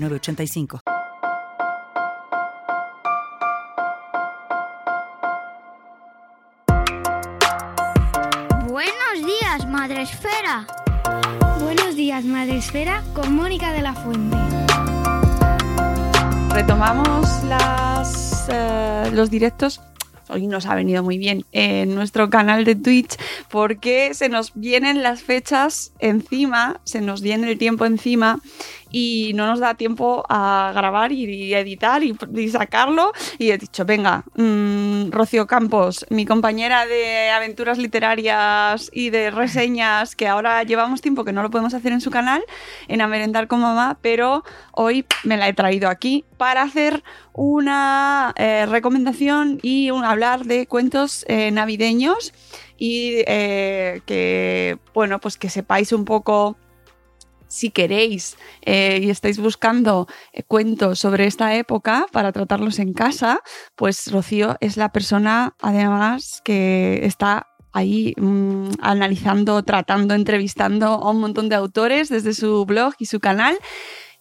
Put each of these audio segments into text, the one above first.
906985. Buenos días, Madre Esfera. Buenos días, Madre Esfera, con Mónica de la Fuente. Retomamos las, eh, los directos hoy nos ha venido muy bien en nuestro canal de Twitch porque se nos vienen las fechas encima, se nos viene el tiempo encima y no nos da tiempo a grabar y, editar y, sacarlo. Y he dicho, venga, mm, Rocío Campos, mi compañera de aventuras literarias y de reseñas, que ahora llevamos tiempo que no lo podemos hacer en su canal, en A Merendar con Mamá, pero hoy me la he traído aquí para hacer una eh, recomendación y hablar de cuentos eh, navideños y eh, que, bueno, pues que sepáis un poco si queréis eh, y estáis buscando eh, cuentos sobre esta época para tratarlos en casa, pues Rocío es la persona además que está ahí mm, analizando, tratando, entrevistando a un montón de autores desde su blog y su canal.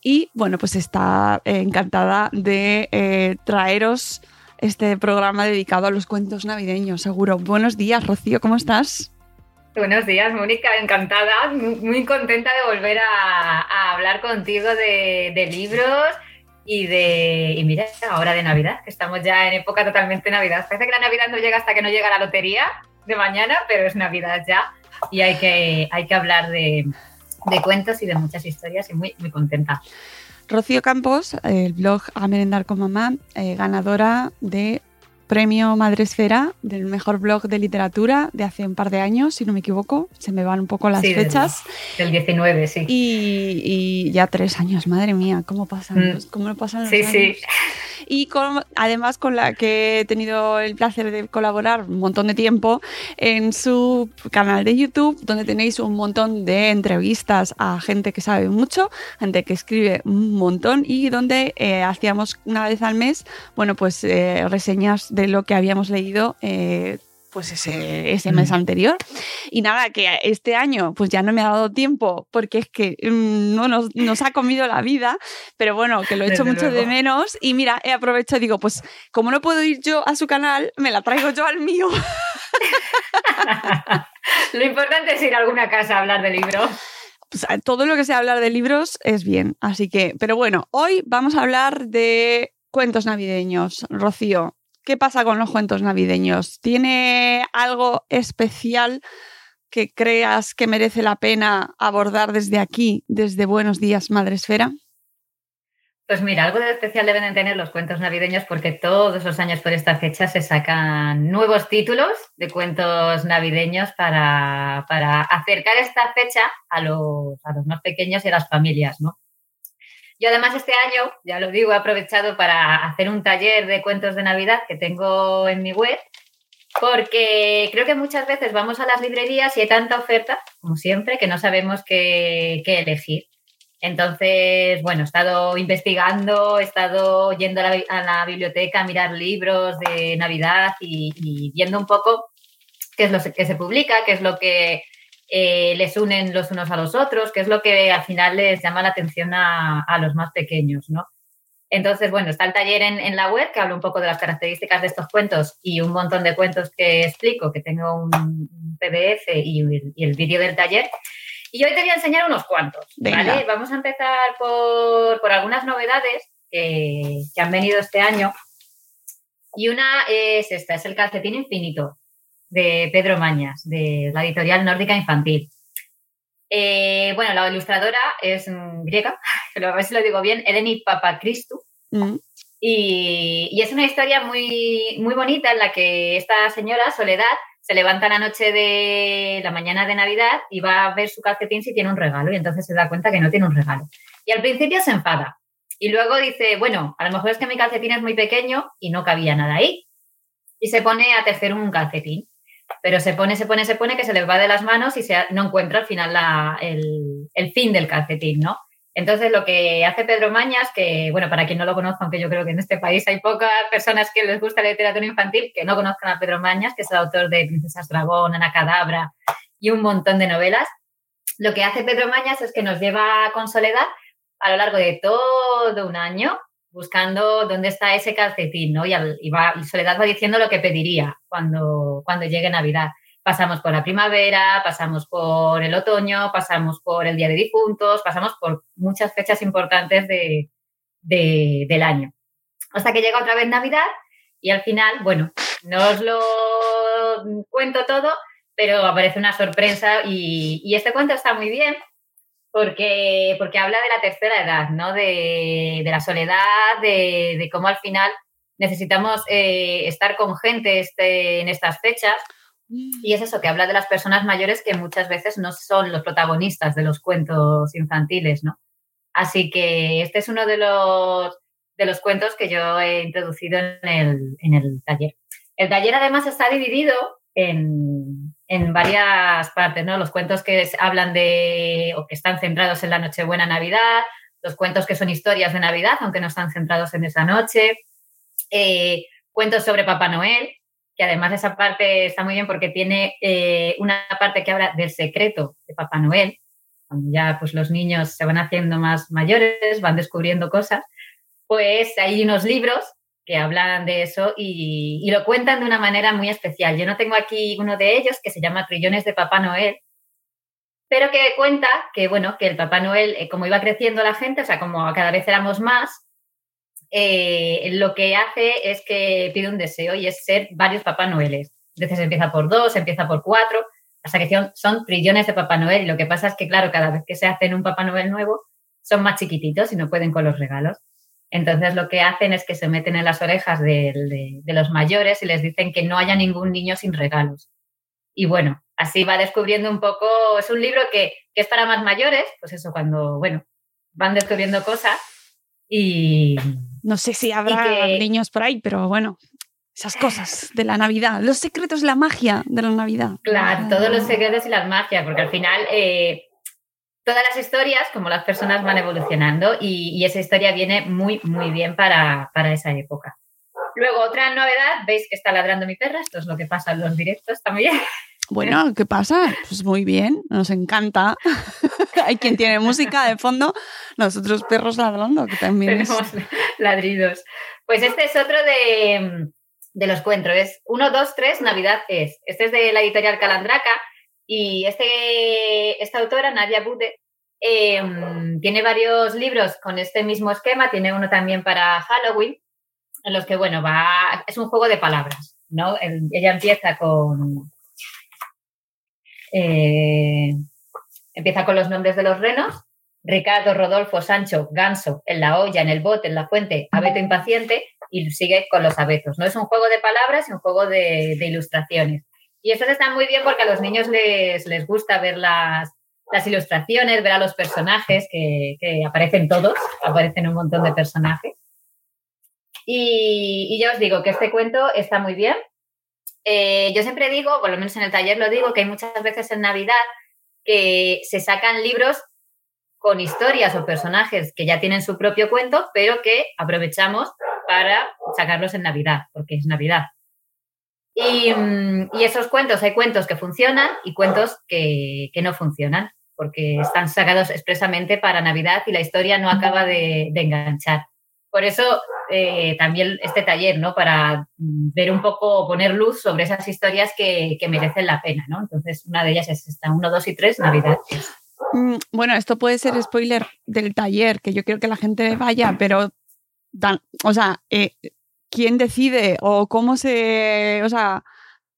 Y bueno, pues está eh, encantada de traeros este programa dedicado a los cuentos navideños, seguro. Buenos días, Rocío, ¿cómo estás? Buenos días, Mónica, encantada, muy contenta de volver a, hablar contigo de, libros y de, y mira, ahora de Navidad, que estamos ya en época totalmente Navidad. Parece que la Navidad no llega hasta que no llega la lotería de mañana, pero es Navidad ya y hay que, hay que hablar de, cuentos y de muchas historias y muy, muy contenta. Rocío Campos, el blog A Merendar con Mamá, eh, ganadora de premio Madresfera del mejor blog de literatura de hace un par de años, si no me equivoco. Se me van un poco las fechas. Del, 19, sí. Y, ya tres años, madre mía, ¿cómo pasan, mm. cómo pasan los sí, años? Sí, Y además con la que he tenido el placer de colaborar un montón de tiempo en su canal de YouTube, donde tenéis un montón de entrevistas a gente que sabe mucho, gente que escribe un montón y donde eh, hacíamos una vez al mes, bueno, pues eh, reseñas de lo que habíamos leído eh, pues ese, ese, mes anterior. Y nada, que este año pues ya no me ha dado tiempo porque es que mm, no nos, nos, ha comido la vida, pero bueno, que lo he hecho mucho de menos y mira, he aprovechado y digo, pues como no puedo ir yo a su canal, me la traigo yo al mío. lo importante es ir a alguna casa a hablar de libros. Pues, todo lo que sea hablar de libros es bien, así que, pero bueno, hoy vamos a hablar de cuentos navideños. Rocío, ¿Qué pasa con los cuentos navideños? ¿Tiene algo especial que creas que merece la pena abordar desde aquí, desde Buenos Días, Madresfera? Pues mira, algo de especial deben de tener los cuentos navideños porque todos los años por esta fecha se sacan nuevos títulos de cuentos navideños para, acercar esta fecha a los, a los más pequeños y a las familias, ¿no? Yo además este año, ya lo digo, he aprovechado para hacer un taller de cuentos de Navidad que tengo en mi web, porque creo que muchas veces vamos a las librerías y hay tanta oferta, como siempre, que no sabemos qué, elegir. Entonces, bueno, he estado investigando, he estado yendo a la, biblioteca a mirar libros de Navidad y, viendo un poco qué es lo que se publica, qué es lo que eh, les unen los unos a los otros, qué es lo que al final les llama la atención a, a los más pequeños, ¿no? Entonces, bueno, está el taller en, la web que habla un poco de las características de estos cuentos y un montón de cuentos que explico, que tengo un PDF y, el vídeo del taller. Y hoy te voy a enseñar unos cuantos. ¿vale? Vamos a empezar por, algunas novedades que, han venido este año. Y una es esta, es el calcetín infinito de Pedro Mañas, de la editorial nórdica infantil. Eh, bueno, la ilustradora es griega, a ver si lo digo bien, Eleni Papakristou. Mm. Y, es una historia muy, muy bonita en la que esta señora, Soledad, se levanta la noche de la mañana de Navidad y va a ver su calcetín si tiene un regalo y entonces se da cuenta que no tiene un regalo. Y al principio se enfada y luego dice, bueno, a lo mejor es que mi calcetín es muy pequeño y no cabía nada ahí. Y se pone a tejer un calcetín pero se pone, se pone, se pone que se le va de las manos y se, no encuentra al final el, fin del calcetín, ¿no? Entonces lo que hace Pedro Mañas, que bueno, para quien no lo conozca, aunque yo creo que en este país hay pocas personas que les gusta la literatura infantil que no conozcan a Pedro Mañas, que es el autor de Princesas Dragón, Ana Cadabra y un montón de novelas, lo que hace Pedro Mañas es que nos lleva con soledad a lo largo de todo un año buscando dónde está ese calcetín, ¿no? Y, Soledad va diciendo lo que pediría cuando, cuando llegue Navidad. Pasamos por la primavera, pasamos por el otoño, pasamos por el Día de Difuntos, pasamos por muchas fechas importantes de, del año. Hasta que llega otra vez Navidad y al final, bueno, no os lo cuento todo, pero aparece una sorpresa y, y este cuento está muy bien porque, porque habla de la tercera edad, ¿no? De, la soledad, de, cómo al final necesitamos eh, estar con gente este, en estas fechas. Mm. Y es eso, que habla de las personas mayores que muchas veces no son los protagonistas de los cuentos infantiles, ¿no? Así que este es uno de los, de los cuentos que yo he introducido en el, en el taller. El taller además está dividido en, en varias partes, ¿no? Los cuentos que hablan de o que están centrados en la Nochebuena Navidad, los cuentos que son historias de Navidad, aunque no están centrados en esa noche, eh, cuentos sobre Papá Noel, que además esa parte está muy bien porque tiene eh, una parte que habla del secreto de Papá Noel, cuando ya pues los niños se van haciendo más mayores, van descubriendo cosas, pues hay unos libros que hablan de eso y, lo cuentan de una manera muy especial. Yo no tengo aquí uno de ellos que se llama Trillones de Papá Noel, pero que cuenta que, bueno, que el Papá Noel, eh, como iba creciendo la gente, o sea, como cada vez éramos más, eh, lo que hace es que pide un deseo y es ser varios Papá Noeles. Veces empieza por dos, empieza por cuatro, hasta que son, son trillones de Papá Noel. Y lo que pasa es que, claro, cada vez que se hacen un Papá Noel nuevo, son más chiquititos y no pueden con los regalos. Entonces lo que hacen es que se meten en las orejas de, los mayores y les dicen que no haya ningún niño sin regalos. Y bueno, así va descubriendo un poco, es un libro que, es para más mayores, pues eso, cuando, bueno, van descubriendo cosas y... No sé si habrá niños por ahí, pero bueno, esas cosas de la Navidad, los secretos, la magia de la Navidad. Claro, todos los secretos y las magias, porque al final eh, todas las historias, como las personas van evolucionando y, esa historia viene muy, muy bien para, esa época. Luego, otra novedad, veis que está ladrando mi perra, esto es lo que pasa en los directos también. Bueno, ¿qué pasa? Pues muy bien, nos encanta. Hay quien tiene música de fondo, nosotros perros ladrando, que también Tenemos ladridos. Pues este es otro de, de los cuentos, es 1, 2, 3, Navidad es. Este es de la editorial Calandraca y este, esta autora, Nadia Bude, em, tiene varios libros con este mismo esquema, tiene uno también para Halloween, en los que, bueno, va, es un juego de palabras, ¿no? ella empieza con... Eh, empieza con los nombres de los renos, Ricardo, Rodolfo, Sancho, Ganso, en la olla, en el bote, en la fuente, abeto impaciente, y sigue con los abetos, ¿no? Es un juego de palabras y un juego de ilustraciones. Y estos están muy bien porque a los niños les, les gusta ver las, las ilustraciones, ver a los personajes, que, que, aparecen todos, aparecen un montón de personajes. Y, y ya os digo que este cuento está muy bien. Eh, yo siempre digo, por lo menos en el taller lo digo, que hay muchas veces en Navidad que se sacan libros con historias o personajes que ya tienen su propio cuento, pero que aprovechamos para sacarlos en Navidad, porque es Navidad. Y, mm, esos cuentos, hay cuentos que funcionan y cuentos que, no funcionan, porque están sacados expresamente para Navidad y la historia no acaba de, enganchar. Por eso eh, también este taller, ¿no? Para ver un poco, poner luz sobre esas historias que, merecen la pena, ¿no? Entonces, una de ellas es esta, 1, 2 y 3, Navidad. Mm, bueno, esto puede ser spoiler del taller, que yo quiero que la gente vaya, pero, o sea, eh, ¿quién decide o cómo se, o sea,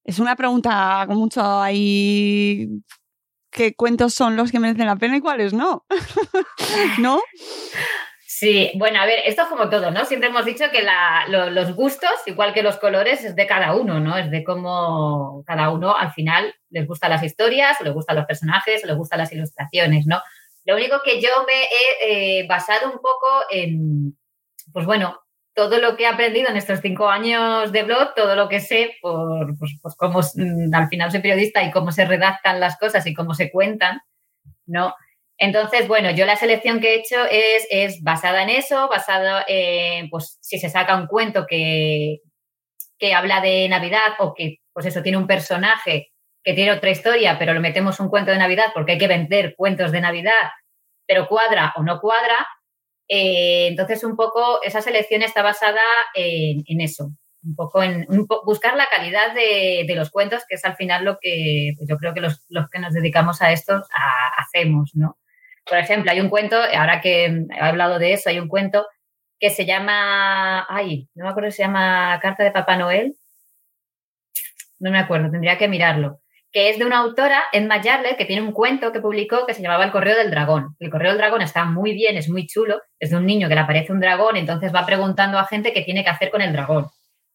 es una pregunta con mucho ahí qué cuentos son los que merecen la pena y cuáles no. ¿No? Sí, bueno, a ver, esto es como todo, ¿no? Siempre hemos dicho que los gustos, igual que los colores, es de cada uno, ¿no? Es de cómo cada uno al final les gustan las historias, les gustan los personajes, les gustan las ilustraciones, ¿no? Lo único que yo me he eh, basado un poco en, pues bueno, todo lo que he aprendido en estos cinco años de blog, todo lo que sé, por pues, pues cómo mm, al final soy periodista y cómo se redactan las cosas y cómo se cuentan, ¿no? Entonces, bueno, yo la selección que he hecho es, es basada en eso, basada en, pues, si se saca un cuento que, que habla de Navidad o que, pues eso, tiene un personaje que tiene otra historia, pero lo metemos un cuento de Navidad porque hay que vender cuentos de Navidad, pero cuadra o no cuadra. Eh, entonces, un poco esa selección está basada en, eso, un poco en buscar la calidad de, los cuentos, que es al final lo que pues yo creo que los, los que nos dedicamos a esto hacemos, ¿no? Por ejemplo, hay un cuento, ahora que he hablado de eso, hay un cuento que se llama, ay, no me acuerdo si se llama Carta de Papá Noel. No me acuerdo, tendría que mirarlo. Que es de una autora, Edma Yarle, que tiene un cuento que publicó que se llamaba El Correo del Dragón. El Correo del Dragón está muy bien, es muy chulo. Es de un niño que le aparece un dragón, entonces va preguntando a gente qué tiene que hacer con el dragón.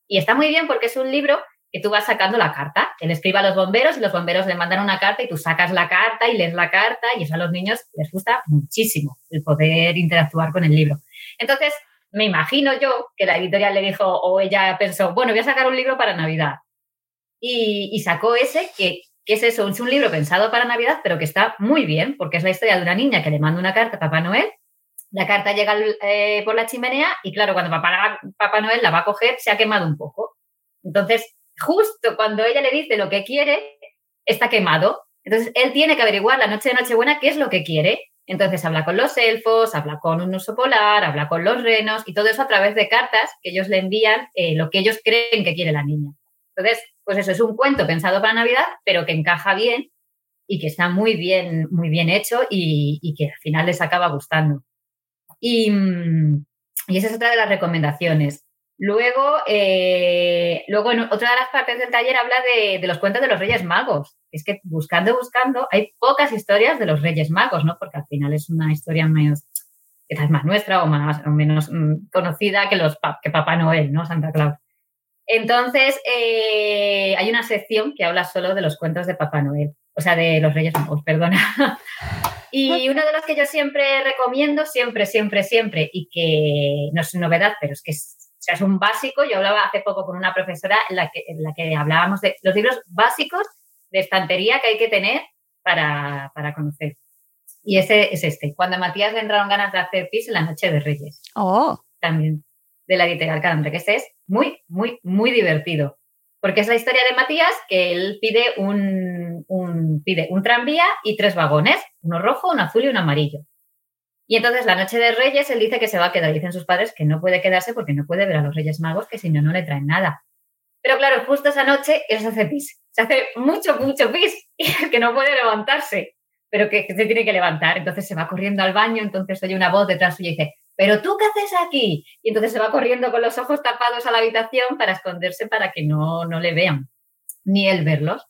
Y está muy bien porque es un libro que tú vas sacando la carta. Él escribe a los bomberos y los bomberos le mandan una carta y tú sacas la carta y lees la carta y eso a los niños les gusta muchísimo el poder interactuar con el libro. Entonces, me imagino yo que la editorial le dijo o ella pensó, bueno, voy a sacar un libro para Navidad. Y, sacó ese que, es eso, es un libro pensado para Navidad, pero que está muy bien, porque es la historia de una niña que le manda una carta a Papá Noel. La carta llega eh, por la chimenea y claro, cuando Papá, Papá Noel la va a coger, se ha quemado un poco. Entonces, justo cuando ella le dice lo que quiere, está quemado. Entonces, él tiene que averiguar la noche de Nochebuena qué es lo que quiere. Entonces, habla con los elfos, habla con un oso polar, habla con los renos y todo eso a través de cartas que ellos le envían eh, lo que ellos creen que quiere la niña. Entonces, pues eso es un cuento pensado para Navidad, pero que encaja bien y que está muy bien, muy bien hecho y, que al final les acaba gustando. Y, mm, y esa es otra de las recomendaciones. Luego, eh, luego en otra de las partes del taller habla de, los cuentos de los Reyes Magos. Es que buscando, buscando, hay pocas historias de los Reyes Magos, ¿no? Porque al final es una historia menos, quizás más nuestra o más o menos mm, conocida que los que Papá Noel, ¿no? Santa Claus. Entonces, eh, hay una sección que habla solo de los cuentos de Papá Noel, o sea, de los Reyes Magos, perdona. y uno de los que yo siempre recomiendo, siempre, siempre, siempre, y que no es novedad, pero es que es sea, es un básico. Yo hablaba hace poco con una profesora en la que, en la que hablábamos de los libros básicos de estantería que hay que tener para, conocer. Y ese es este. Cuando a Matías le entraron ganas de hacer pis en la noche de Reyes. Oh. También. De la editorial Calambre, que este es muy, muy, muy divertido. Porque es la historia de Matías que él pide un, un, pide un tranvía y tres vagones, uno rojo, uno azul y uno amarillo. Y entonces la noche de Reyes él dice que se va a quedar. Dicen sus padres que no puede quedarse porque no puede ver a los Reyes Magos, que si no, no le traen nada. Pero claro, justo esa noche él se hace pis. Se hace mucho, mucho pis y que no puede levantarse, pero que, se tiene que levantar. Entonces se va corriendo al baño, entonces oye una voz detrás suya y dice, ¿pero tú qué haces aquí? Y entonces se va corriendo con los ojos tapados a la habitación para esconderse para que no, no le vean, ni él verlos.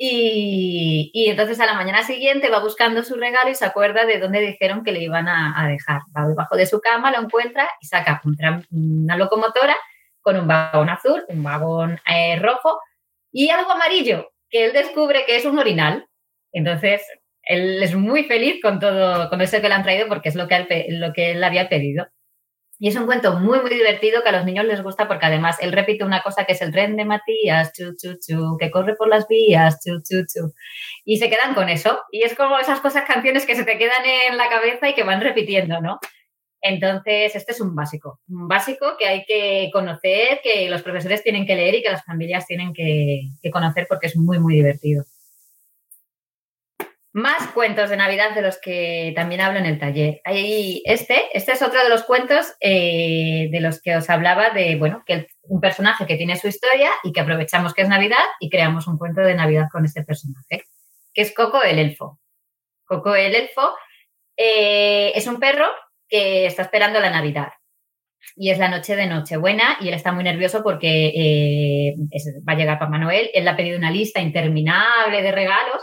Y, entonces a la mañana siguiente va buscando su regalo y se acuerda de dónde dijeron que le iban a, dejar. Va debajo de su cama, lo encuentra y saca una locomotora con un vagón azul, un vagón eh, rojo y algo amarillo, que él descubre que es un orinal. Entonces, él es muy feliz con todo, con eso que le han traído porque es lo que él, lo que él había pedido. Y es un cuento muy, muy divertido que a los niños les gusta porque además él repite una cosa que es el tren de Matías, chu, chu, chu, que corre por las vías, chu, chu, chu. Y se quedan con eso. Y es como esas cosas, canciones que se te quedan en la cabeza y que van repitiendo, ¿no? Entonces, este es un básico, un básico que hay que conocer, que los profesores tienen que leer y que las familias tienen que, que conocer porque es muy, muy divertido. Más cuentos de Navidad de los que también hablo en el taller. Hay este, este es otro de los cuentos eh, de los que os hablaba de, bueno, que un personaje que tiene su historia y que aprovechamos que es Navidad y creamos un cuento de Navidad con este personaje, que es Coco el Elfo. Coco el Elfo eh, es un perro que está esperando la Navidad y es la noche de Nochebuena y él está muy nervioso porque eh, va a llegar Papá Noel. Él le ha pedido una lista interminable de regalos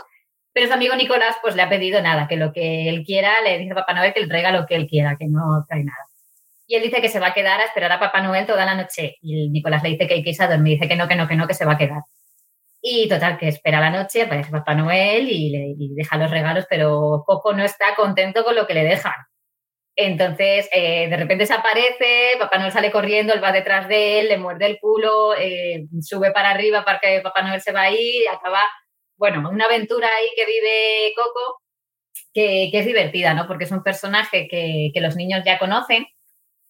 pero su amigo Nicolás pues le ha pedido nada, que lo que él quiera, le dice a Papá Noel que le traiga lo que él quiera, que no trae nada. Y él dice que se va a quedar a esperar a Papá Noel toda la noche. Y Nicolás le dice que hay que irse a dormir, dice que no, que no, que no, que se va a quedar. Y total, que espera la noche, aparece Papá Noel y le deja los regalos, pero Coco no está contento con lo que le dejan. Entonces, eh, de repente se aparece, Papá Noel sale corriendo, él va detrás de él, le muerde el culo, eh, sube para arriba para que Papá Noel se va a ir y acaba bueno, una aventura ahí que vive Coco, que, es divertida, ¿no? Porque es un personaje que, los niños ya conocen,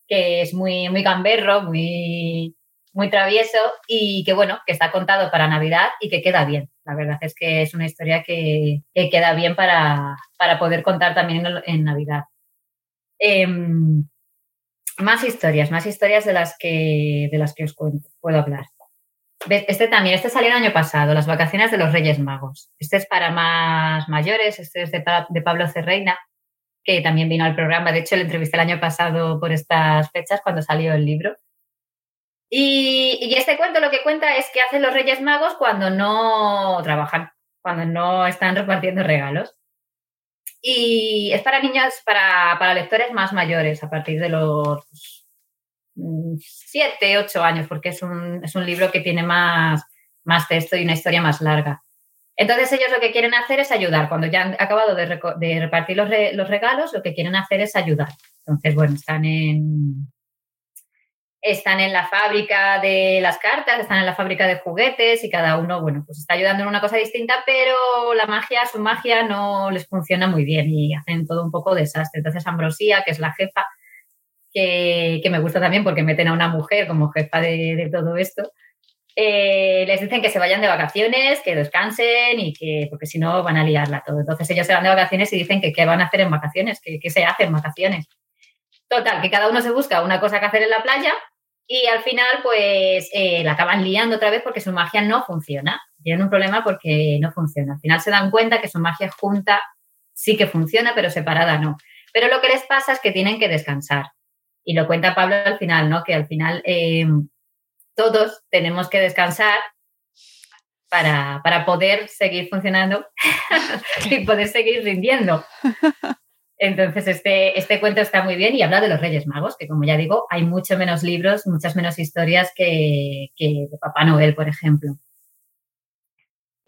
que es muy, muy gamberro, muy, muy travieso y que, bueno, que está contado para Navidad y que queda bien. La verdad es que es una historia que, queda bien para, poder contar también en, Navidad. Em, más historias, más historias de las que, de las que os puedo hablar. Este también, este salió el año pasado, Las vacaciones de los Reyes Magos. Este es para más mayores, este es de, Pablo Cerreina, que también vino al programa. De hecho, le entrevisté el año pasado por estas fechas cuando salió el libro. Y, este cuento lo que cuenta es que hacen los Reyes Magos cuando no trabajan, cuando no están repartiendo regalos. Y es para niños, para, para lectores más mayores, a partir de los siete, ocho años, porque es un, es un libro que tiene más, más texto y una historia más larga. Entonces ellos lo que quieren hacer es ayudar. Cuando ya han acabado de, repartir los, los, regalos, lo que quieren hacer es ayudar. Entonces, bueno, están en, están en la fábrica de las cartas, están en la fábrica de juguetes y cada uno, bueno, pues está ayudando en una cosa distinta, pero la magia, su magia no les funciona muy bien y hacen todo un poco desastre. Entonces Ambrosía, que es la jefa, que, me gusta también porque meten a una mujer como jefa de, todo esto. Eh, les dicen que se vayan de vacaciones, que descansen y que, porque si no van a liarla todo. Entonces ellos se van de vacaciones y dicen que qué van a hacer en vacaciones, que qué se hace en vacaciones. Total, que cada uno se busca una cosa que hacer en la playa y al final pues eh, la acaban liando otra vez porque su magia no funciona. Tienen un problema porque no funciona. Al final se dan cuenta que su magia junta sí que funciona, pero separada no. Pero lo que les pasa es que tienen que descansar. Y lo cuenta Pablo al final, ¿no? Que al final eh, todos tenemos que descansar para, poder seguir funcionando y poder seguir rindiendo. Entonces, este, este cuento está muy bien y habla de los Reyes Magos, que como ya digo, hay mucho menos libros, muchas menos historias que, de Papá Noel, por ejemplo.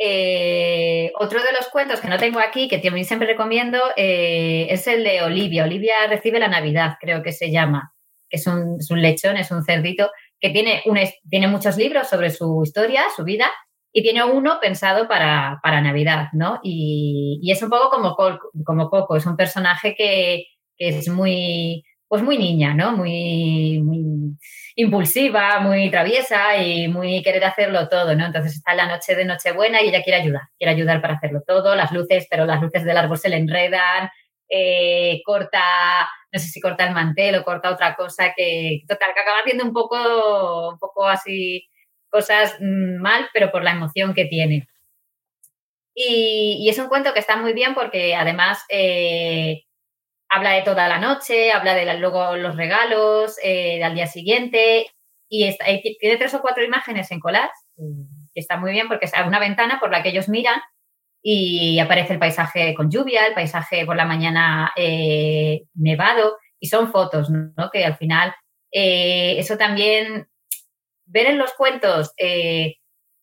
Eh, otro de los cuentos que no tengo aquí, que siempre recomiendo, eh, es el de Olivia. Olivia recibe la Navidad, creo que se llama, que es un, lechón, es un cerdito, que tiene, un, muchos libros sobre su historia, su vida, y tiene uno pensado para, Navidad, ¿no? Y, es un poco como, como Coco, es un personaje que, que es muy, pues muy niña, ¿no? Muy, muy impulsiva, muy traviesa y muy querer hacerlo todo, ¿no? Entonces está la noche de Nochebuena y ella quiere ayudar, quiere ayudar para hacerlo todo, las luces, pero las luces del árbol se le enredan, eh, corta, no sé si corta el mantel o corta otra cosa que, total, que acaba haciendo un poco, un poco así cosas mm, mal, pero por la emoción que tiene. Y, es un cuento que está muy bien porque además eh, habla de toda la noche, habla de luego los regalos eh, al día siguiente y tiene tres o cuatro imágenes en collage, que está muy bien porque es una ventana por la que ellos miran y aparece el paisaje con lluvia, el paisaje por la mañana eh, nevado y son fotos, ¿no? Que al final eh, eso también, ver en los cuentos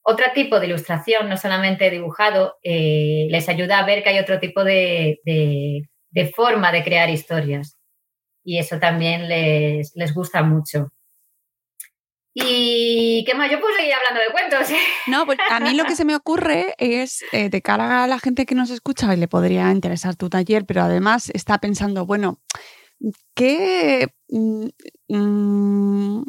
otro tipo de ilustración, no solamente dibujado, les ayuda a ver que hay otro tipo de de forma de crear historias. y eso también les, les gusta mucho. ¿Y qué más? Yo puedo seguir hablando de cuentos. No, pues a mí lo que se me ocurre es, eh, de cara a la gente que nos escucha, y le podría interesar tu taller, pero además está pensando, bueno, ¿qué, mm, mm,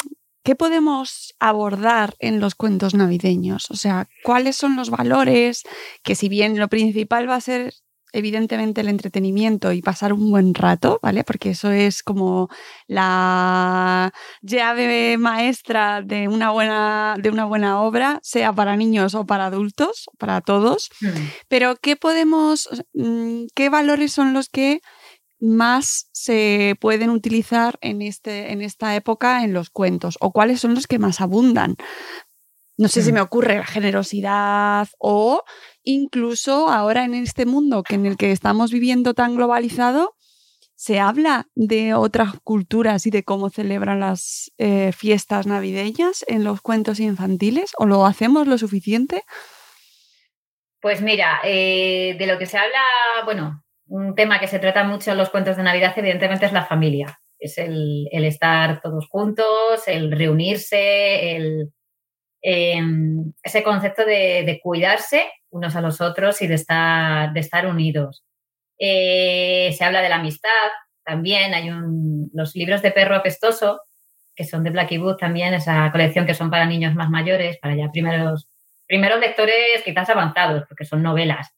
¿qué podemos abordar en los cuentos navideños? O sea, ¿cuáles son los valores que si bien lo principal va a ser evidentemente el entretenimiento y pasar un buen rato, ¿vale? Porque eso es como la llave maestra de una buena, de una buena obra, sea para niños o para adultos, para todos. Hmm. Pero ¿qué podemos, mm, qué valores son los que más se pueden utilizar en, este, en esta época en los cuentos? ¿O cuáles son los que más abundan? No sé si me ocurre la generosidad o incluso ahora en este mundo que en el que estamos viviendo tan globalizado, se habla de otras culturas y de cómo celebran las eh, fiestas navideñas en los cuentos infantiles o lo hacemos lo suficiente? Pues mira, eh, de lo que se habla, bueno, un tema que se trata mucho en los cuentos de Navidad evidentemente es la familia. Es el, estar todos juntos, el reunirse, el, em, ese concepto de cuidarse unos a los otros y de estar, unidos. Eh, se habla de la amistad también, hay un, los libros de perro apestoso, que son de Blacky Book también, esa colección que son para niños más mayores, para ya primeros, primeros lectores quizás avanzados, porque son novelas,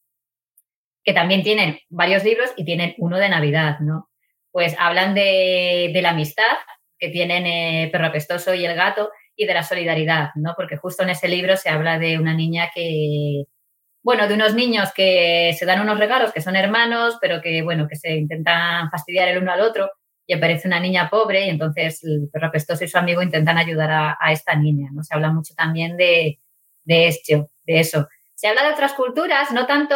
que también tienen varios libros y tienen uno de Navidad, ¿no? Pues hablan de, de la amistad que tienen eh, Perro Apestoso y el gato y de la solidaridad, ¿no? Porque justo en ese libro se habla de una niña que, bueno, de unos niños que se dan unos regalos, que son hermanos, pero que, bueno, que se intentan fastidiar el uno al otro y aparece una niña pobre y entonces el perro apestoso y su amigo intentan ayudar a, esta niña, ¿no? Se habla mucho también de, de esto, de eso. Se habla de otras culturas, no tanto,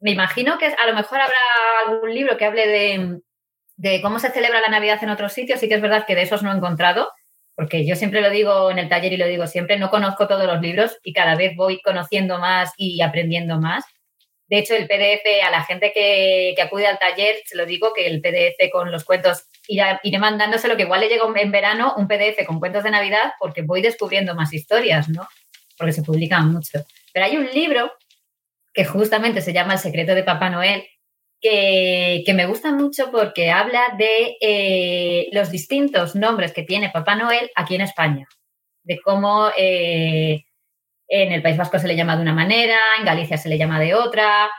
me imagino que a lo mejor habrá algún libro que hable de, de cómo se celebra la Navidad en otros sitios, sí que es verdad que de esos no he encontrado, porque yo siempre lo digo en el taller y lo digo siempre, no conozco todos los libros y cada vez voy conociendo más y aprendiendo más. De hecho, el PDF, a la gente que, acude al taller, se lo digo que el PDF con los cuentos, iré, iré mandándoselo, que igual le llega en verano un PDF con cuentos de Navidad porque voy descubriendo más historias, ¿no? Porque se publican mucho. Pero hay un libro que justamente se llama El secreto de Papá Noel, que, me gusta mucho porque habla de eh, los distintos nombres que tiene Papá Noel aquí en España, de cómo eh, en el País Vasco se le llama de una manera, en Galicia se le llama de otra.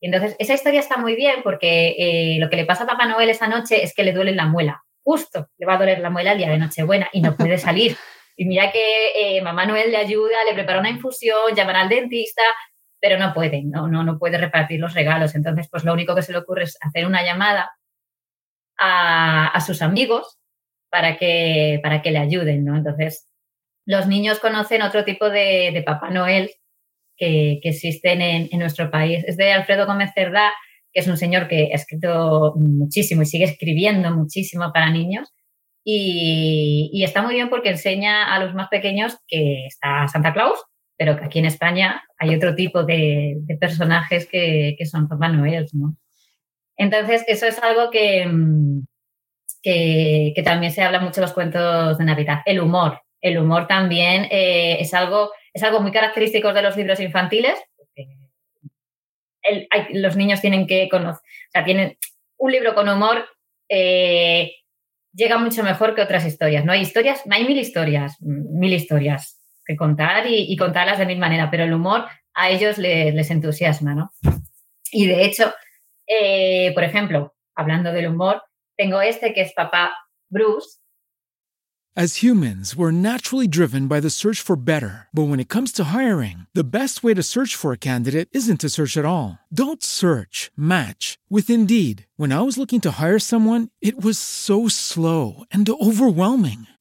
Entonces, esa historia está muy bien porque eh, lo que le pasa a Papá Noel esa noche es que le duele la muela. Justo le va a doler la muela el día de Nochebuena y no puede salir. Y mira que Mamá Noel le ayuda, le prepara una infusión, llaman al dentista, pero no puede, no, no, no puede repartir los regalos. Entonces, pues lo único que se le ocurre es hacer una llamada a, sus amigos para que, para que le ayuden, ¿no? Entonces, los niños conocen otro tipo de, Papá Noel que, existen en, nuestro país. Es de Alfredo Gómez Cerdá, que es un señor que ha escrito muchísimo y sigue escribiendo muchísimo para niños. Y, y, está muy bien porque enseña a los más pequeños que está Santa Claus, pero que aquí en España hay otro tipo de, personajes que, son Papá Noel, ¿no? Entonces, eso es algo que, que, también se habla mucho en los cuentos de Navidad. El humor. El humor también eh, es, algo, es algo muy característico de los libros infantiles. los niños tienen que conocer, o sea, tienen un libro con humor eh, llega mucho mejor que otras historias. No hay historias, hay mil historias, mil historias que contar y, contarlas de mil manera, pero el humor a ellos les, entusiasma, ¿no? Y de hecho, eh, por ejemplo, hablando del humor, tengo este que es papá Bruce. As humans, we're naturally driven by the search for better. But when it comes to hiring, the best way to search for a candidate isn't to search at all. Don't search, match with Indeed. When I was looking to hire someone, it was so slow and overwhelming.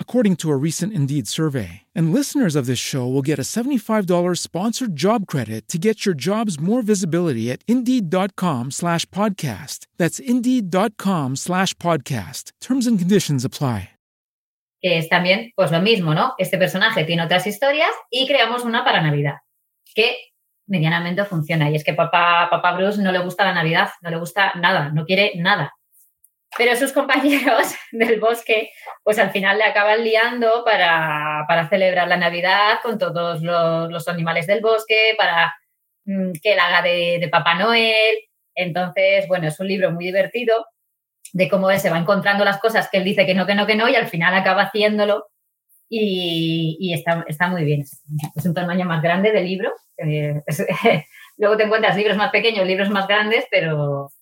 according to a recent Indeed survey. And listeners of this show will get a $75 sponsored job credit to get your jobs more visibility at Indeed.com slash podcast. That's Indeed.com slash podcast. Terms and conditions apply. es también pues lo mismo, ¿no? Este personaje tiene otras historias y creamos una para Navidad, que medianamente funciona. Y es que papá, papá Bruce no le gusta la Navidad, no le gusta nada, no quiere nada. Pero sus compañeros del bosque, pues al final le acaban liando para, para celebrar la Navidad con todos los, los animales del bosque, para mm, que él haga de, de Papá Noel. Entonces, bueno, es un libro muy divertido de cómo él se va encontrando las cosas que él dice que no, que no, que no, y al final acaba haciéndolo. Y, está, está, muy bien. Es un tamaño más grande de libro. Eh, luego te encuentras libros más pequeños, libros más grandes, pero,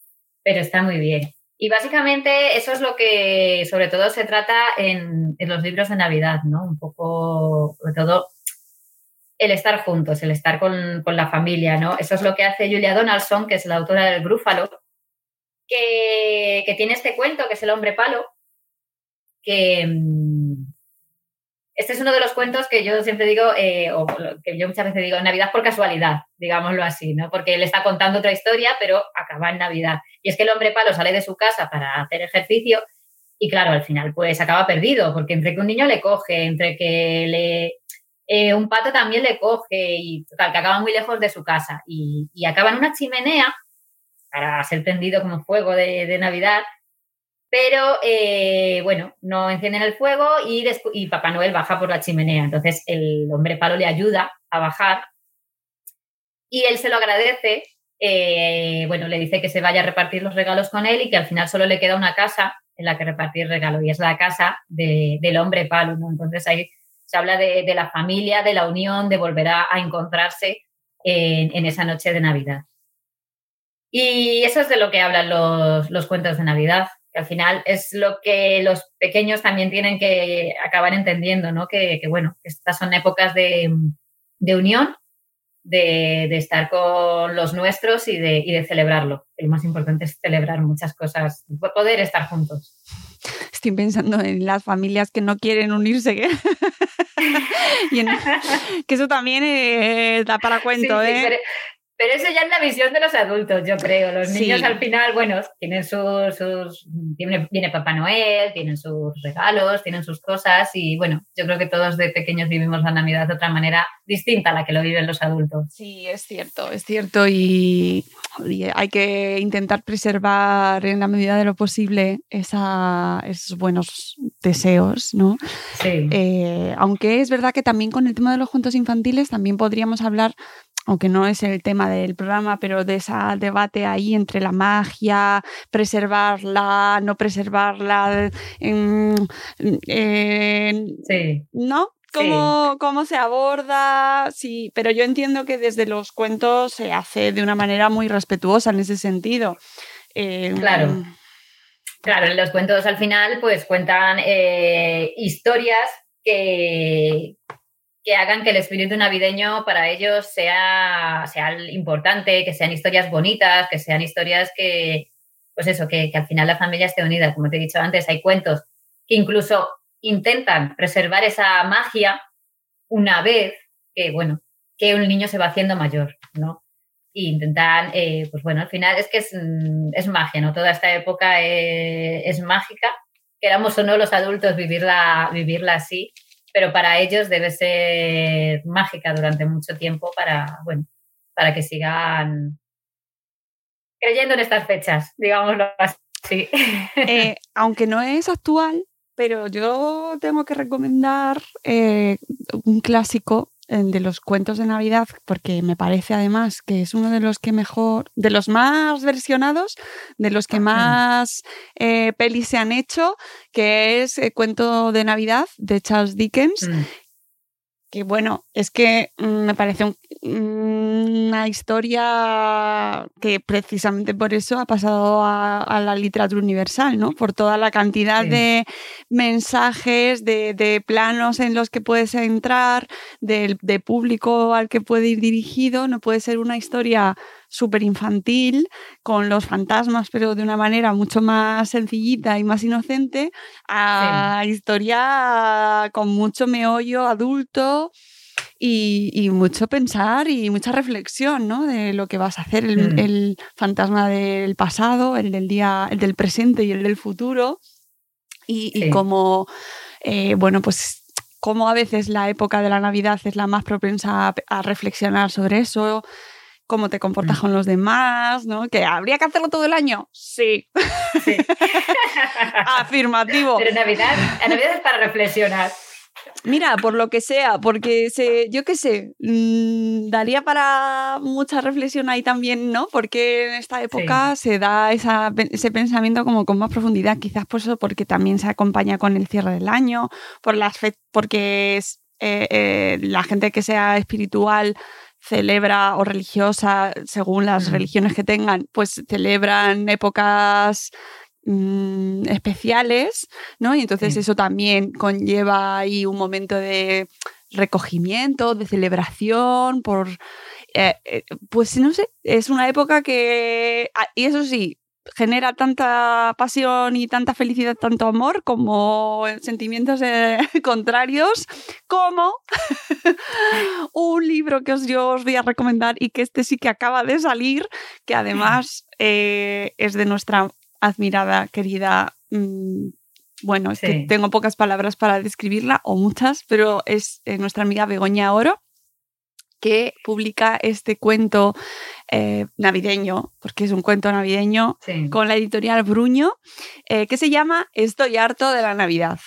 pero está muy bien. Y básicamente eso es lo que sobre todo se trata en, los libros de Navidad, ¿no? Un poco, sobre todo, el estar juntos, el estar con, con, la familia, ¿no? Eso es lo que hace Julia Donaldson, que es la autora del Brúfalo, que, tiene este cuento, que es El hombre palo, que mm, este es uno de los cuentos que yo siempre digo, eh, o que yo muchas veces digo, Navidad por casualidad, digámoslo así, ¿no? Porque él está contando otra historia, pero acaba en Navidad. Y es que el hombre palo sale de su casa para hacer ejercicio y claro, al final pues acaba perdido, porque entre que un niño le coge, entre que. Eh, un pato también le coge y total, que acaba muy lejos de su casa y, acaba en una chimenea para ser prendido como fuego de, Navidad. Pero eh, bueno, no encienden el fuego y, y Papá Noel baja por la chimenea. Entonces el hombre palo le ayuda a bajar y él se lo agradece. Eh, bueno, le dice que se vaya a repartir los regalos con él y que al final solo le queda una casa en la que repartir regalos y es la casa del hombre palo. ¿no? Entonces ahí se habla de, la familia, de la unión, de volver a, encontrarse en esa noche de Navidad. Y eso es de lo que hablan los, cuentos de Navidad, al final es lo que los pequeños también tienen que acabar entendiendo, ¿no? Que, bueno, estas son épocas de, unión, de, estar con los nuestros y de, y de celebrarlo. Lo más importante es celebrar muchas cosas, poder estar juntos. Estoy pensando en las familias que no quieren unirse. que eso también eh, da para cuento, ¿eh? Pero eso ya es la visión de los adultos, yo creo. Los niños al final, bueno, tienen sus, sus viene Papá Noel, tienen sus regalos, tienen sus cosas y bueno, yo creo que todos de pequeños vivimos la Navidad de otra manera distinta a la que lo viven los adultos. Sí, es cierto, es cierto y, hay que intentar preservar en la medida de lo posible esa, esos buenos deseos, ¿no? Sí. Eh, aunque es verdad que también con el tema de los juntos infantiles también podríamos hablar aunque no es el tema del programa, pero de ese debate ahí entre la magia, preservarla, no preservarla, ¿no? ¿Cómo, ¿Cómo, se aborda? Sí, pero yo entiendo que desde los cuentos se hace de una manera muy respetuosa en ese sentido. Eh, claro. Claro, los cuentos al final pues cuentan eh, historias que, que hagan que el espíritu navideño para ellos sea, sea importante, que sean historias bonitas, que sean historias que, pues eso, que, al final la familia esté unida. Como te he dicho antes, hay cuentos que incluso intentan preservar esa magia una vez que, bueno, que un niño se va haciendo mayor, ¿no? Y intentan, eh, pues bueno, al final es que es, es magia, ¿no? Toda esta época es, es mágica, queramos o no los adultos vivirla, vivirla así pero para ellos debe ser mágica durante mucho tiempo para, bueno, para que sigan creyendo en estas fechas, digámoslo así. Eh, aunque no es actual, pero yo tengo que recomendar eh, un clásico de los cuentos de Navidad, porque me parece además que es uno de los que mejor, de los más versionados, de los que más eh, pelis se han hecho, que es el Cuento de Navidad de Charles Dickens. Mm. Que bueno, es que mm, me parece mm, una historia que precisamente por eso ha pasado a, la literatura universal, ¿no? Por toda la cantidad de mensajes, de, planos en los que puedes entrar, de, de público al que puede ir dirigido. No puede ser una historia súper infantil, con los fantasmas, pero de una manera mucho más sencillita y más inocente, a historia con mucho meollo adulto. Y, mucho pensar y mucha reflexión ¿no? de lo que vas a hacer, mm. el, fantasma del pasado, el del día, el del presente y el del futuro. Y, cómo, eh, bueno, pues cómo a veces la época de la Navidad es la más propensa a reflexionar sobre eso, cómo te comportas mm. con los demás, ¿no? Que habría que hacerlo todo el año. Sí. Afirmativo. Pero Navidad, Navidad es para reflexionar. Mira, por lo que sea, porque se, yo qué sé, mm, daría para mucha reflexión ahí también, ¿no? Porque en esta época se da ese pensamiento como con más profundidad, quizás por eso, porque también se acompaña con el cierre del año, por las porque es, eh, eh, la gente que sea espiritual celebra o religiosa, según las religiones que tengan, pues celebran épocas mm, especiales, ¿no? Y entonces eso también conlleva ahí un momento de recogimiento, de celebración, por... Eh, eh, pues no sé, es una época que... Ah, y eso sí, genera tanta pasión y tanta felicidad, tanto amor como sentimientos eh, contrarios, como un libro que os, yo os voy a recomendar y que este sí que acaba de salir, que además eh, es de nuestra admirada, querida... Mm, bueno, es que tengo pocas palabras para describirla, o muchas, pero es eh, nuestra amiga Begoña Oro, que publica este cuento eh, navideño, porque es un cuento navideño, con la editorial Bruño, eh, que se llama Estoy harto de la Navidad.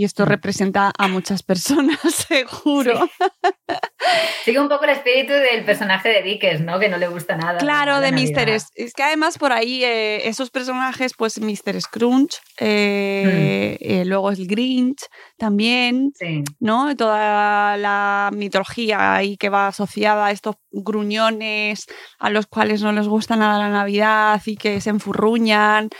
Y esto mm. representa a muchas personas, seguro. Sigue un poco el espíritu del personaje de Dickens, ¿no? Que no le gusta nada. Claro, de Mr. Es que además por ahí eh, esos personajes, pues Mr. Scrunch, eh, mm. eh, luego el Grinch también, ¿no? Toda la mitología ahí que va asociada a estos gruñones a los cuales no les gusta nada la Navidad y que se enfurruñan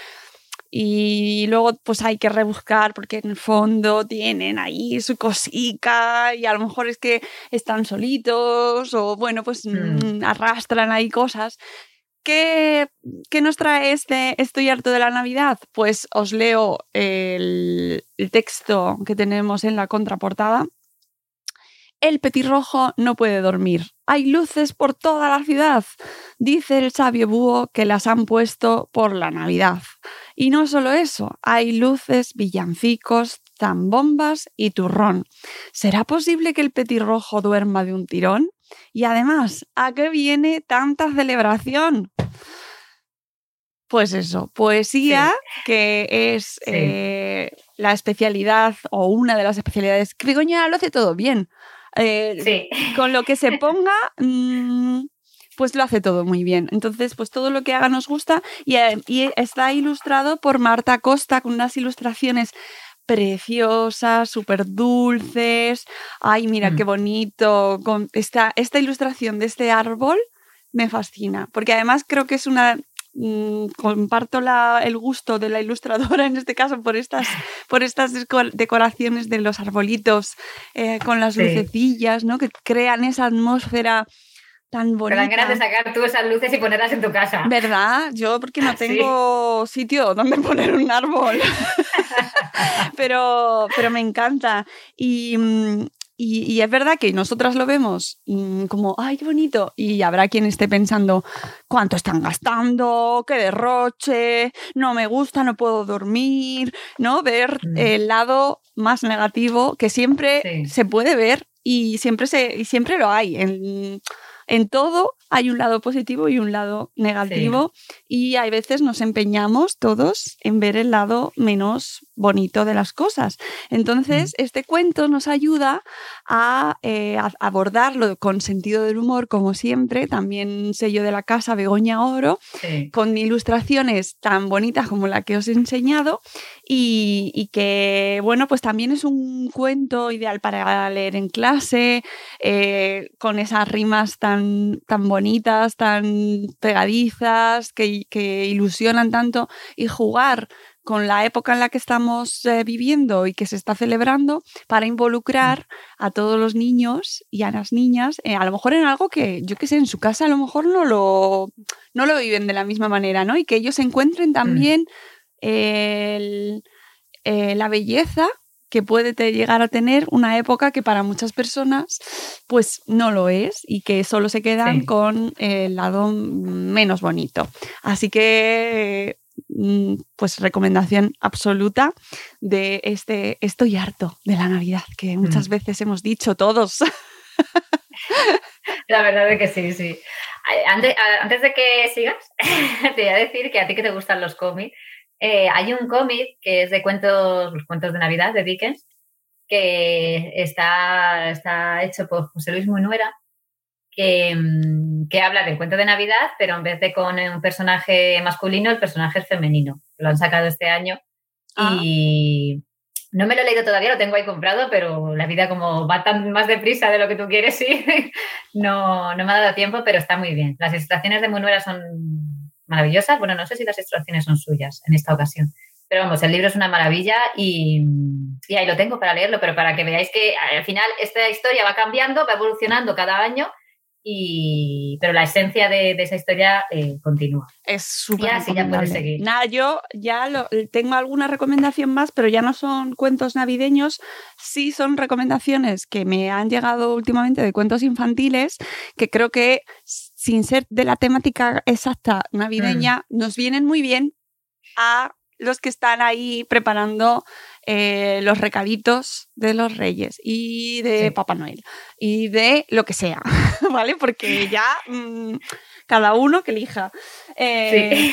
y luego pues hay que rebuscar porque en el fondo tienen ahí su cosica y a lo mejor es que están solitos o bueno pues mm. Mm, arrastran ahí cosas. ¿Qué, ¿Qué, nos trae este Estoy harto de la Navidad? Pues os leo el, el texto que tenemos en la contraportada. El petirrojo no puede dormir. Hay luces por toda la ciudad. Dice el sabio búho que las han puesto por la Navidad. Y no solo eso, hay luces, villancicos, zambombas y turrón. ¿Será posible que el petirrojo duerma de un tirón? Y además, ¿a qué viene tanta celebración? Pues eso, poesía, que es eh, la especialidad o una de las especialidades. Begoña lo hace todo bien. Eh, con lo que se ponga, mm, pues lo hace todo muy bien. Entonces, pues todo lo que haga nos gusta y, eh, está ilustrado por Marta Costa con unas ilustraciones preciosas, súper dulces. Ay, mira qué mm. bonito. Con esta, esta ilustración de este árbol me fascina, porque además creo que es una mm, comparto la, el gusto de la ilustradora en este caso por estas, por estas decoraciones de los arbolitos eh, con las lucecillas, ¿no? que crean esa atmósfera tan bonita. Te dan ganas de sacar tú esas luces y ponerlas en tu casa. ¿Verdad? Yo porque no tengo sitio donde poner un árbol. pero, pero me encanta. Y, y, es verdad que nosotras lo vemos mm, como, ay, qué bonito. Y habrá quien esté pensando, ¿cuánto están gastando? ¿Qué derroche? No me gusta, no puedo dormir. ¿No? Ver mm. el lado más negativo que siempre se puede ver y siempre, se, y siempre lo hay. En, en todo hay un lado positivo y un lado negativo y hay veces nos empeñamos todos en ver el lado menos bonito de las cosas. Entonces, mm. este cuento nos ayuda eh, a, abordarlo con sentido del humor, como siempre, también sello de la casa Begoña Oro, con ilustraciones tan bonitas como la que os he enseñado y, que, bueno, pues también es un cuento ideal para leer en clase, eh, con esas rimas tan, tan bonitas bonitas, tan pegadizas, que, ilusionan tanto y jugar con la época en la que estamos eh, viviendo y que se está celebrando para involucrar a todos los niños y a las niñas, eh, a lo mejor en algo que, yo que sé, en su casa a lo mejor no lo, no lo viven de la misma manera, ¿no? Y que ellos encuentren también eh, la belleza que puede llegar a tener una época que para muchas personas pues no lo es y que solo se quedan con el lado menos bonito. Así que mm, pues recomendación absoluta de este estoy harto de la Navidad, que muchas mm. veces hemos dicho todos. La verdad es que sí, sí. Antes, antes de que sigas, te voy a decir que a ti que te gustan los cómics, eh, hay un cómic que es de cuentos, los cuentos de Navidad de Dickens, que está, está hecho por José Luis Munuera, que, mm, que, habla del cuento de Navidad, pero en vez de con un personaje masculino, el personaje es femenino. Lo han sacado este año ah. y no me lo he leído todavía, lo tengo ahí comprado, pero la vida como va tan más deprisa de lo que tú quieres, sí, no, no me ha dado tiempo, pero está muy bien. Las ilustraciones de Munuera son maravillosas. Bueno, no sé si las instrucciones son suyas en esta ocasión. Pero vamos, el libro es una maravilla y, ahí lo tengo para leerlo, pero para que veáis que al final esta historia va cambiando, va evolucionando cada año y, pero la esencia de, esa historia eh, continúa. Es súper así ya puedes seguir. Nada, yo ya tengo alguna recomendación más, pero ya no son cuentos navideños, sí son recomendaciones que me han llegado últimamente de cuentos infantiles, que creo que sin ser de la temática exacta navideña, mm. nos vienen muy bien a los que están ahí preparando eh, los recaditos de los reyes y de Papá Noel y de lo que sea, ¿vale? Porque ya mm, cada uno que elija. Eh,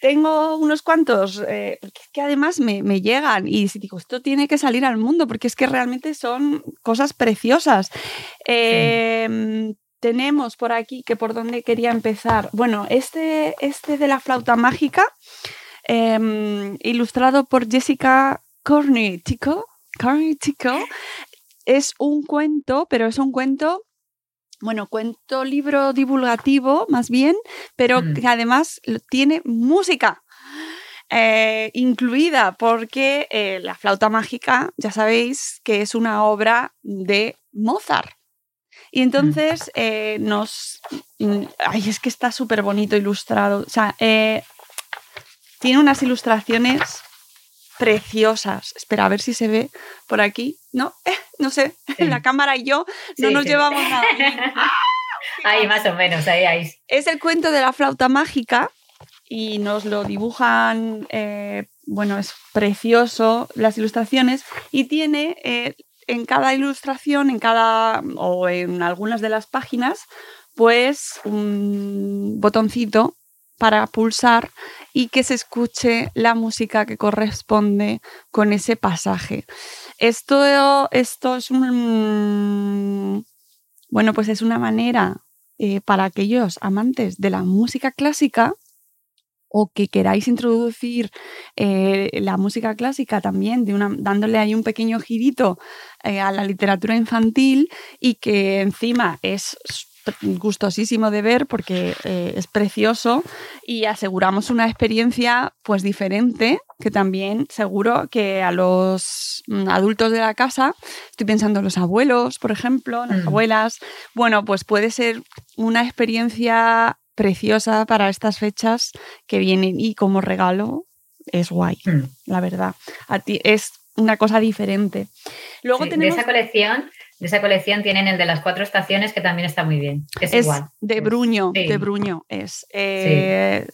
tengo unos cuantos, eh, que además me, llegan y digo, esto tiene que salir al mundo porque es que realmente son cosas preciosas. Em, tenemos por aquí, que por dónde quería empezar. Bueno, este, este de la flauta mágica Em, ilustrado por Jessica Cornitico. Cornitico. Es un cuento, pero es un cuento bueno, cuento libro divulgativo más bien, pero mm. que además tiene música eh, incluida, porque eh, la flauta mágica, ya sabéis que es una obra de Mozart. Y entonces eh, nos... Mm, ay, es que está súper bonito ilustrado. O sea, tiene unas ilustraciones preciosas. Espera, a ver si se ve por aquí. No, eh, no sé, la cámara y yo no nos llevamos nada ahí más o menos, ahí, ahí. Es el cuento de la flauta mágica y nos lo dibujan, eh, bueno, es precioso las ilustraciones y tiene eh, en cada ilustración, en cada o en algunas de las páginas, pues un botoncito para pulsar y que se escuche la música que corresponde con ese pasaje. Esto, esto es un, bueno, pues es una manera eh, para aquellos amantes de la música clásica o que queráis introducir eh, la música clásica también, de una, dándole ahí un pequeño girito eh, a la literatura infantil y que encima es gustosísimo de ver porque eh, es precioso y aseguramos una experiencia pues diferente que también seguro que a los mm, adultos de la casa, estoy pensando en los abuelos, por ejemplo, las mm. abuelas, bueno, pues puede ser una experiencia preciosa para estas fechas que vienen y como regalo es guay, mm. la verdad. A ti es una cosa diferente. Luego tenemos... De esa colección de esa colección tienen el de las cuatro estaciones, que también está muy bien. Es, igual. De Bruño, de Bruño es. Eh,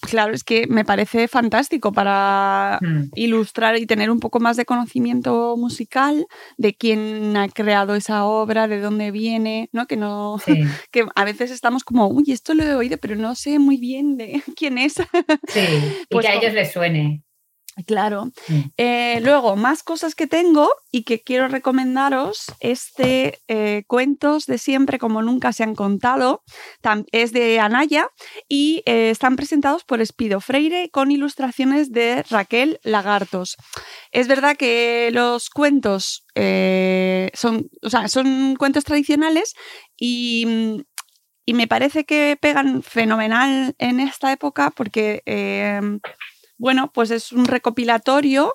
claro, es que me parece fantástico para Mm. ilustrar y tener un poco más de conocimiento musical de quién ha creado esa obra, de dónde viene, ¿no? Que no Sí, que a veces estamos como, uy, esto lo he oído, pero no sé muy bien de quién es. sí. Y Pues que a ellos les suene. Claro. Mm. Eh, luego, más cosas que tengo y que quiero recomendaros es de eh, cuentos de siempre como nunca se han contado. Es de Anaya y eh, están presentados por Espido Freire con ilustraciones de Raquel Lagartos. Es verdad que los cuentos son, o sea, son cuentos tradicionales y, mm, y me parece que pegan fenomenal en esta época porque... eh, bueno, pues es un recopilatorio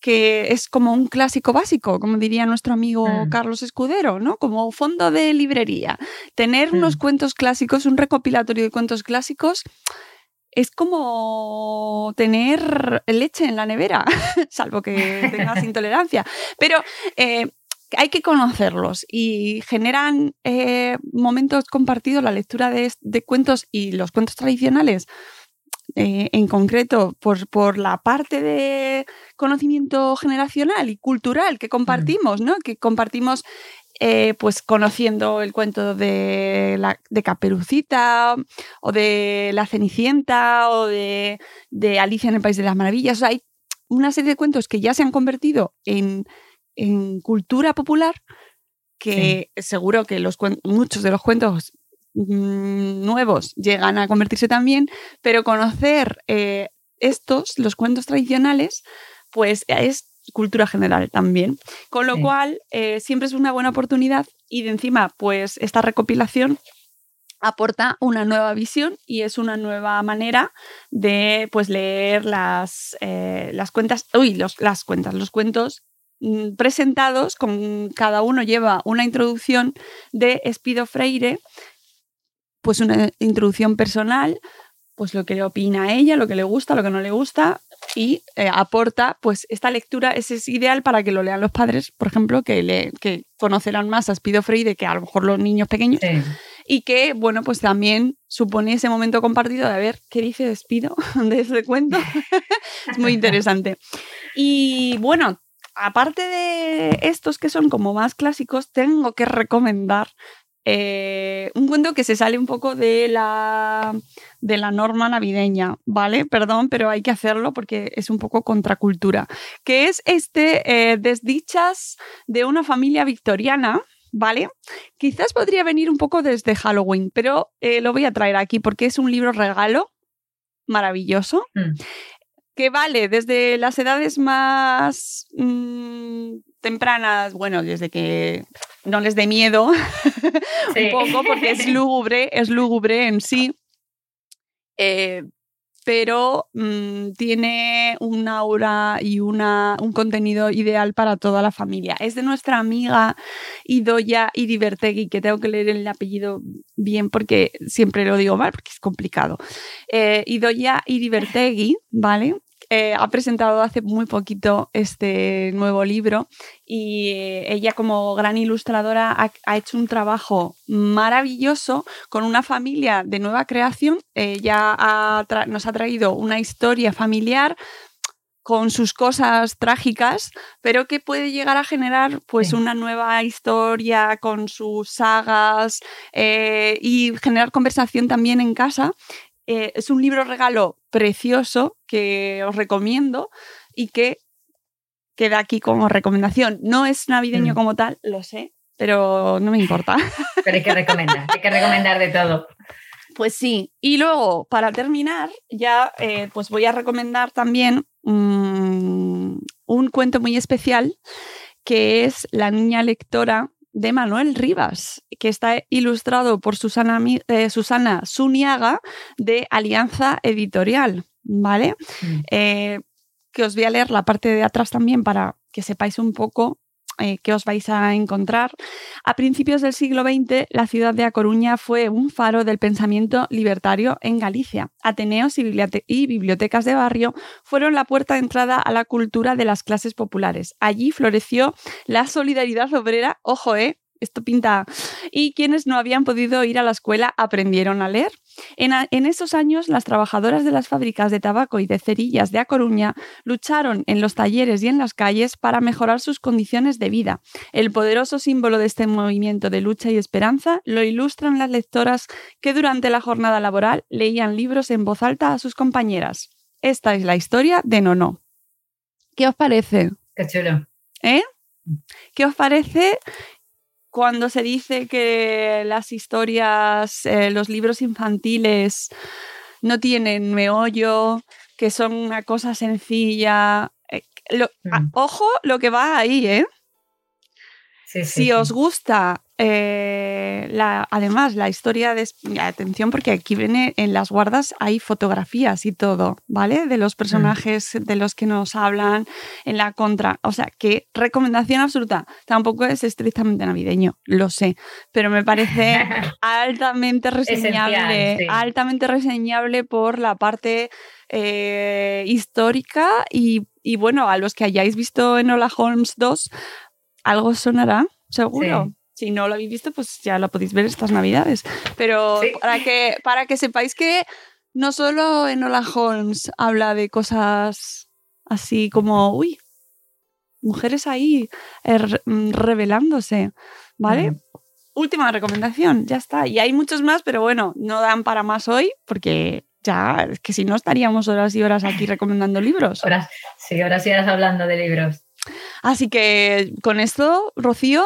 que es como un clásico básico, como diría nuestro amigo Mm. Carlos Escudero, ¿no? Como fondo de librería. Tener unos Mm. cuentos clásicos, un recopilatorio de cuentos clásicos, es como tener leche en la nevera, salvo que tengas intolerancia. Pero eh, hay que conocerlos y generan eh, momentos compartidos, la lectura de, de cuentos y los cuentos tradicionales eh, en concreto por, por la parte de conocimiento generacional y cultural que compartimos, ¿no? Que compartimos eh, pues conociendo el cuento de, la, de Caperucita o de La Cenicienta o de, de, Alicia en el País de las Maravillas. O sea, hay una serie de cuentos que ya se han convertido en, en cultura popular que sí. seguro que los, muchos de los cuentos nuevos llegan a convertirse también, pero conocer eh, estos, los cuentos tradicionales, pues es cultura general también. Con lo sí. cual, eh, siempre es una buena oportunidad y de encima, pues esta recopilación aporta una nueva visión y es una nueva manera de pues leer las, eh, las cuentas, uy, los, las cuentas, los cuentos mmm, presentados, con cada uno lleva una introducción de Espido Freire, pues una introducción personal, pues lo que le opina ella, lo que le gusta, lo que no le gusta y eh, aporta, pues esta lectura es, es, ideal para que lo lean los padres, por ejemplo, que, le, que conocerán más a Spido Freire que a lo mejor los niños pequeños Sí. y que, bueno, pues también supone ese momento compartido de a ver qué dice Despido de ese cuento. es muy interesante. Y bueno, aparte de estos que son como más clásicos, tengo que recomendar eh, un cuento que se sale un poco de la, de la norma navideña, ¿vale? Perdón, pero hay que hacerlo porque es un poco contracultura. Que es este eh, Desdichas de una familia victoriana, ¿vale? Quizás podría venir un poco desde Halloween, pero eh, lo voy a traer aquí porque es un libro regalo maravilloso. Mm. Que vale desde las edades más mmm, tempranas, bueno, desde que no les dé miedo Sí. un poco, porque es lúgubre, es lúgubre en sí. Eh, pero mmm, tiene un aura y una, un contenido ideal para toda la familia. Es de nuestra amiga Idoya Iribertegui, que tengo que leer el apellido bien porque siempre lo digo mal, porque es complicado. Eh, Idoya Iribertegui, ¿vale? Eh, ha presentado hace muy poquito este nuevo libro y ella como gran ilustradora ha, ha, hecho un trabajo maravilloso con una familia de nueva creación. Ella ha nos ha traído una historia familiar con sus cosas trágicas, pero que puede llegar a generar pues sí. una nueva historia con sus sagas eh, y generar conversación también en casa. Eh, es un libro regalo precioso que os recomiendo y que queda aquí como recomendación. No es navideño mm. como tal, lo sé, pero no me importa. Pero hay que recomendar, hay que recomendar de todo. Pues sí. Y luego, para terminar, ya eh, pues voy a recomendar también mmm, un cuento muy especial que es La niña lectora de Manuel Rivas, que está ilustrado por Susana, eh, Susana Suniaga de Alianza Editorial, ¿vale? Mm. Eh, que os voy a leer la parte de atrás también para que sepáis un poco eh, qué os vais a encontrar. A principios del siglo XX, la ciudad de A Coruña fue un faro del pensamiento libertario en Galicia. Ateneos y, y bibliotecas de barrio fueron la puerta de entrada a la cultura de las clases populares. Allí floreció la solidaridad obrera, ojo, eh, esto pinta. Y quienes no habían podido ir a la escuela aprendieron a leer. En, a- en esos años, las trabajadoras de las fábricas de tabaco y de cerillas de A Coruña lucharon en los talleres y en las calles para mejorar sus condiciones de vida. El poderoso símbolo de este movimiento de lucha y esperanza lo ilustran las lectoras que durante la jornada laboral leían libros en voz alta a sus compañeras. Esta es la historia de Nono. ¿Qué os parece? Qué chulo. ¿Eh? ¿Qué os parece cuando se dice que las historias, eh, los libros infantiles no tienen meollo, que son una cosa sencilla? Eh, lo- a- Mm. ojo lo que va ahí, ¿eh? Sí, sí, Si os gusta, eh, la, además, la historia de... Atención, porque aquí viene en las guardas, hay fotografías y todo, ¿vale? De los personajes de los que nos hablan en la contra. O sea, que recomendación absoluta. Tampoco es estrictamente navideño, lo sé, pero me parece altamente reseñable, sí. altamente reseñable por la parte eh, histórica y, y bueno, a los que hayáis visto en Hola Holmes 2, algo sonará, seguro. Sí. Si no lo habéis visto, pues ya lo podéis ver estas navidades. Pero Sí. para, que, para que sepáis que no solo en Hola Holmes habla de cosas así como, uy, mujeres ahí re- mm, revelándose, ¿vale? Mm. Última recomendación, ya está. Y hay muchos más, pero bueno, no dan para más hoy porque ya, es que si no estaríamos horas y horas aquí recomendando libros. Horas, sí, ahora sí eras hablando de libros. Así que con esto, Rocío,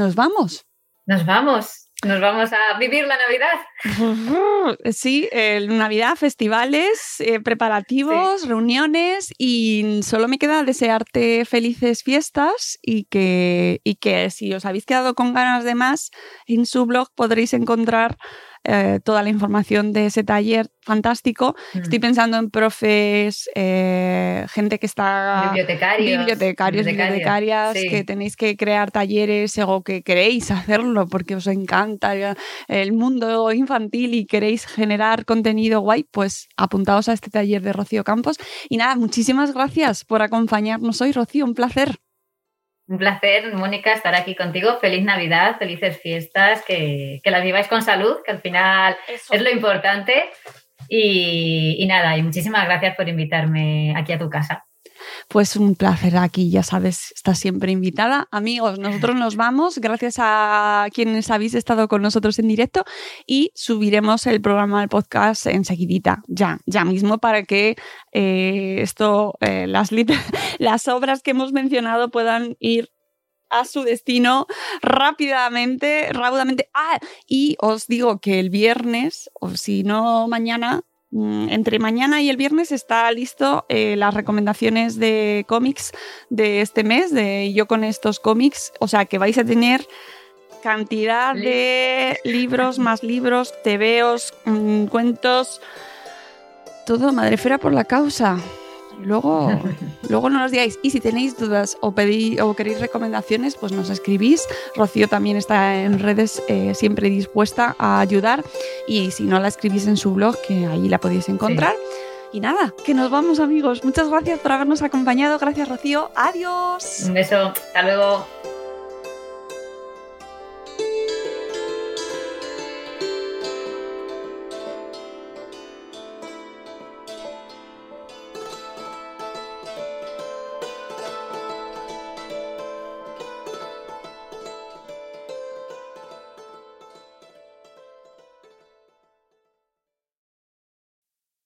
nos vamos. Nos vamos. Nos vamos a vivir la Navidad. Sí, eh, Navidad, festivales, eh, preparativos, reuniones y solo me queda desearte felices fiestas y que, y que si os habéis quedado con ganas de más, en su blog podréis encontrar eh, toda la información de ese taller fantástico. Mm. Estoy pensando en profes, eh, gente que está... Bibliotecarios. bibliotecarios, bibliotecarias, sí. que tenéis que crear talleres o que queréis hacerlo porque os encanta el- el mundo infantil y queréis generar contenido guay, pues apuntaos a este taller de Rocío Campos. Y nada, muchísimas gracias por acompañarnos hoy, Rocío, un placer. Un placer, Mónica, estar aquí contigo. Feliz Navidad, felices fiestas, que, que las viváis con salud, que al final es lo importante. Y, y nada, y muchísimas gracias por invitarme aquí a tu casa. Pues un placer aquí, ya sabes, estás siempre invitada. Amigos, nosotros nos vamos, gracias a quienes habéis estado con nosotros en directo y subiremos el programa del podcast enseguidita, ya, ya mismo, para que eh, esto, eh, las, las obras que hemos mencionado puedan ir a su destino rápidamente, raudamente. Ah, y os digo que el viernes, o si no mañana, entre mañana y el viernes está listo eh, las recomendaciones de cómics de este mes, de yo con estos cómics, o sea que vais a tener cantidad de libros, más libros, tebeos, mm, cuentos, todo madrefera por la causa. Luego, luego no nos digáis. Y si tenéis dudas o, pedí, o queréis recomendaciones, pues nos escribís. Rocío también está en redes eh, siempre dispuesta a ayudar. Y si no la escribís en su blog, que ahí la podéis encontrar. Y nada, que nos vamos amigos. Muchas gracias por habernos acompañado. Gracias Rocío. Adiós. Un beso, hasta luego.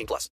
18 plus.